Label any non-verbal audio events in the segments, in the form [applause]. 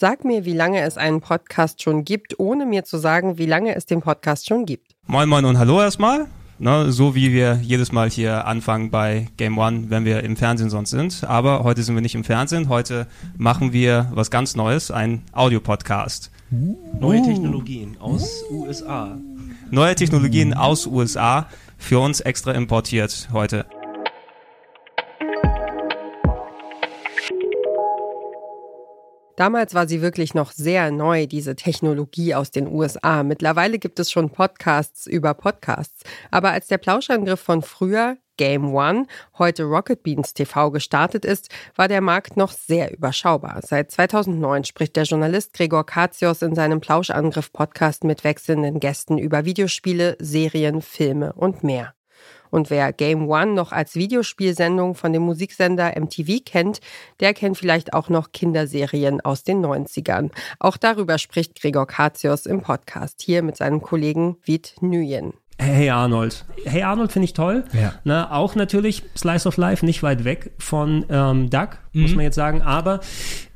Sag mir, wie lange es einen Podcast schon gibt, ohne mir zu sagen, wie lange es den Podcast schon gibt. Moin Moin und Hallo erstmal. Ne, so wie wir jedes Mal hier anfangen bei Game One, wenn wir im Fernsehen sonst sind. Aber heute sind wir nicht im Fernsehen. Heute machen wir was ganz Neues, ein Audiopodcast. Neue Technologien aus USA. Neue Technologien aus USA für uns extra importiert heute. Damals war sie wirklich noch sehr neu, diese Technologie aus den USA. Mittlerweile gibt es schon Podcasts über Podcasts. Aber als der Plauschangriff von früher, Game One, heute Rocket Beans TV gestartet ist, war der Markt noch sehr überschaubar. Seit 2009 spricht der Journalist Gregor Katios in seinem Plauschangriff-Podcast mit wechselnden Gästen über Videospiele, Serien, Filme und mehr. Und wer Game One noch als Videospielsendung von dem Musiksender MTV kennt, der kennt vielleicht auch noch Kinderserien aus den 90ern. Auch darüber spricht Gregor Katios im Podcast hier mit seinem Kollegen Viet Nguyen. Hey Arnold. Hey Arnold finde ich toll. Ja. Na, auch natürlich Slice of Life, nicht weit weg von ähm, Duck, muss man jetzt sagen. Aber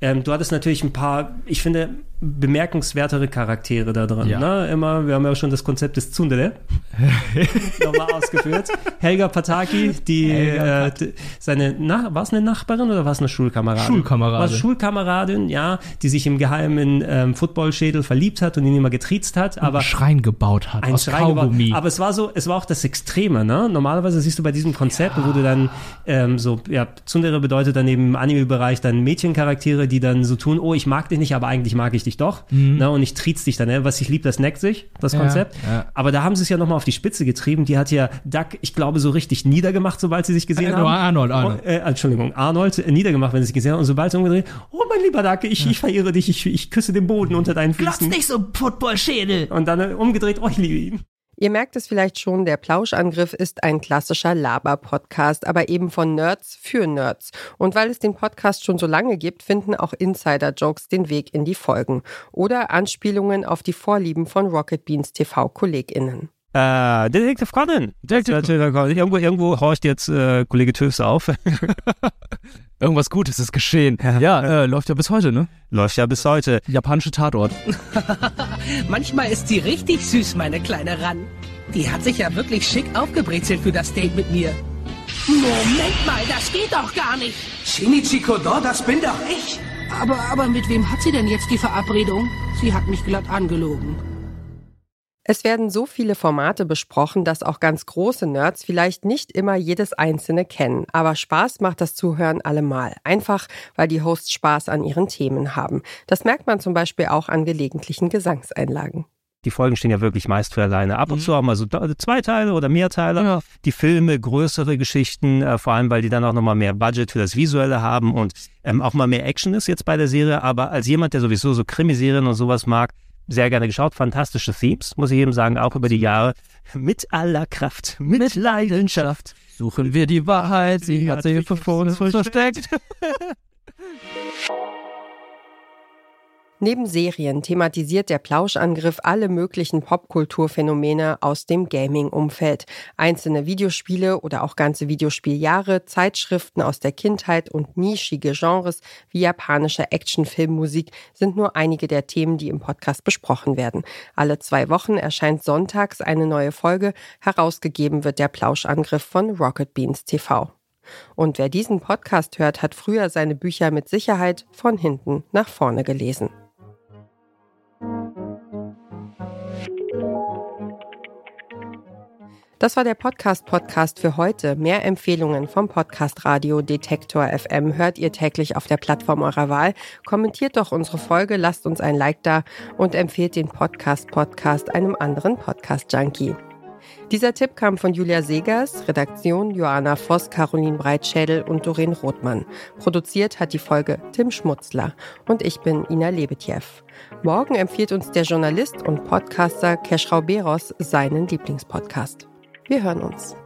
ähm, du hattest natürlich ein paar, ich finde, bemerkenswertere Charaktere da drin. Ja. Ne? Immer, wir haben ja schon das Konzept des Tsundere [laughs] nochmal ausgeführt. Helga Pataki, die Helga äh, seine, na, war es eine Nachbarin oder war es eine Schulkameradin? Schulkameradin. War es Schulkameradin, ja, die sich im Geheimen ähm, Footballschädel verliebt hat und ihn immer getriezt hat. Aber einen Schrein gebaut hat ein aus Schrei gebaut. Kaugummi. Aber es war so, es war auch das Extreme, ne? Normalerweise siehst du bei diesem Konzept, wo du dann ähm, so, ja, Tsundere bedeutet dann eben Anime-Bereich dann Mädchencharaktere, die dann so tun, oh, ich mag dich nicht, aber eigentlich mag ich dich doch. Ne? Und ich triez dich dann, ne? Was ich lieb, das neckt sich, das Ja, Konzept. ja. Aber da haben sie es ja nochmal auf die Spitze getrieben. Die hat ja Duck, ich glaube, so richtig niedergemacht, sobald sie sich gesehen Äh, haben. Arnold, Arnold. Und, äh, Entschuldigung, Arnold äh, niedergemacht, wenn sie sich gesehen haben. Und sobald sie umgedreht, oh mein lieber Duck, ich, ich verirre dich, ich, ich küsse den Boden unter deinen Füßen. nicht so Footballschädel. Und dann äh, umgedreht, oh, ich liebe ihn. Ihr merkt es vielleicht schon, der Plauschangriff ist ein klassischer Laber-Podcast, aber eben von Nerds für Nerds. Und weil es den Podcast schon so lange gibt, finden auch Insider-Jokes den Weg in die Folgen. Oder Anspielungen auf die Vorlieben von Rocket Beans TV-KollegInnen. Äh, Detektiv Conan. Detektiv Conan. Irgendwo, irgendwo horcht jetzt äh, Kollege Töfs auf. [laughs] Irgendwas Gutes ist geschehen. Ja, äh, läuft ja bis heute, ne? Läuft ja bis heute. Japanische Tatort. [laughs] Manchmal ist sie richtig süß, meine kleine Ran. Die hat sich ja wirklich schick aufgebrezelt für das Date mit mir. Moment mal, das geht doch gar nicht. Shinichi Kodo, das bin doch ich. Aber, aber mit wem hat sie denn jetzt die Verabredung? Sie hat mich glatt angelogen. Es werden so viele Formate besprochen, dass auch ganz große Nerds vielleicht nicht immer jedes einzelne kennen. Aber Spaß macht das Zuhören allemal. Einfach, weil die Hosts Spaß an ihren Themen haben. Das merkt man zum Beispiel auch an gelegentlichen Gesangseinlagen. Die Folgen stehen ja wirklich meist für alleine. Ab und zu haben wir so zwei Teile oder mehr Teile. Ja. Die Filme, größere Geschichten, äh, vor allem, weil die dann auch nochmal mehr Budget für das Visuelle haben und ähm, auch mal mehr Action ist jetzt bei der Serie. Aber als jemand, der sowieso so Krimiserien und sowas mag, sehr gerne geschaut. Fantastische Themes, muss ich eben sagen, auch über die Jahre. Mit aller Kraft, mit Leidenschaft. Suchen wir die Wahrheit, sie hat sich vor uns versteckt. [laughs] Neben Serien thematisiert der Plauschangriff alle möglichen Popkulturphänomene aus dem Gaming-Umfeld. Einzelne Videospiele oder auch ganze Videospieljahre, Zeitschriften aus der Kindheit und nischige Genres wie japanische Actionfilmmusik sind nur einige der Themen, die im Podcast besprochen werden. Alle zwei Wochen erscheint sonntags eine neue Folge. Herausgegeben wird der Plauschangriff von Rocket Beans TV. Und wer diesen Podcast hört, hat früher seine Bücher mit Sicherheit von hinten nach vorne gelesen. Das war der Podcast-Podcast für heute. Mehr Empfehlungen vom Podcast Radio Detektor FM hört ihr täglich auf der Plattform eurer Wahl. Kommentiert doch unsere Folge, lasst uns ein Like da und empfehlt den Podcast-Podcast einem anderen Podcast-Junkie. Dieser Tipp kam von Julia Segers, Redaktion Joanna Voss, Caroline Breitschädel und Doreen Rothmann. Produziert hat die Folge Tim Schmutzler und ich bin Ina Lebetjew. Morgen empfiehlt uns der Journalist und Podcaster Keschrau Beros seinen Lieblingspodcast. Wir hören uns.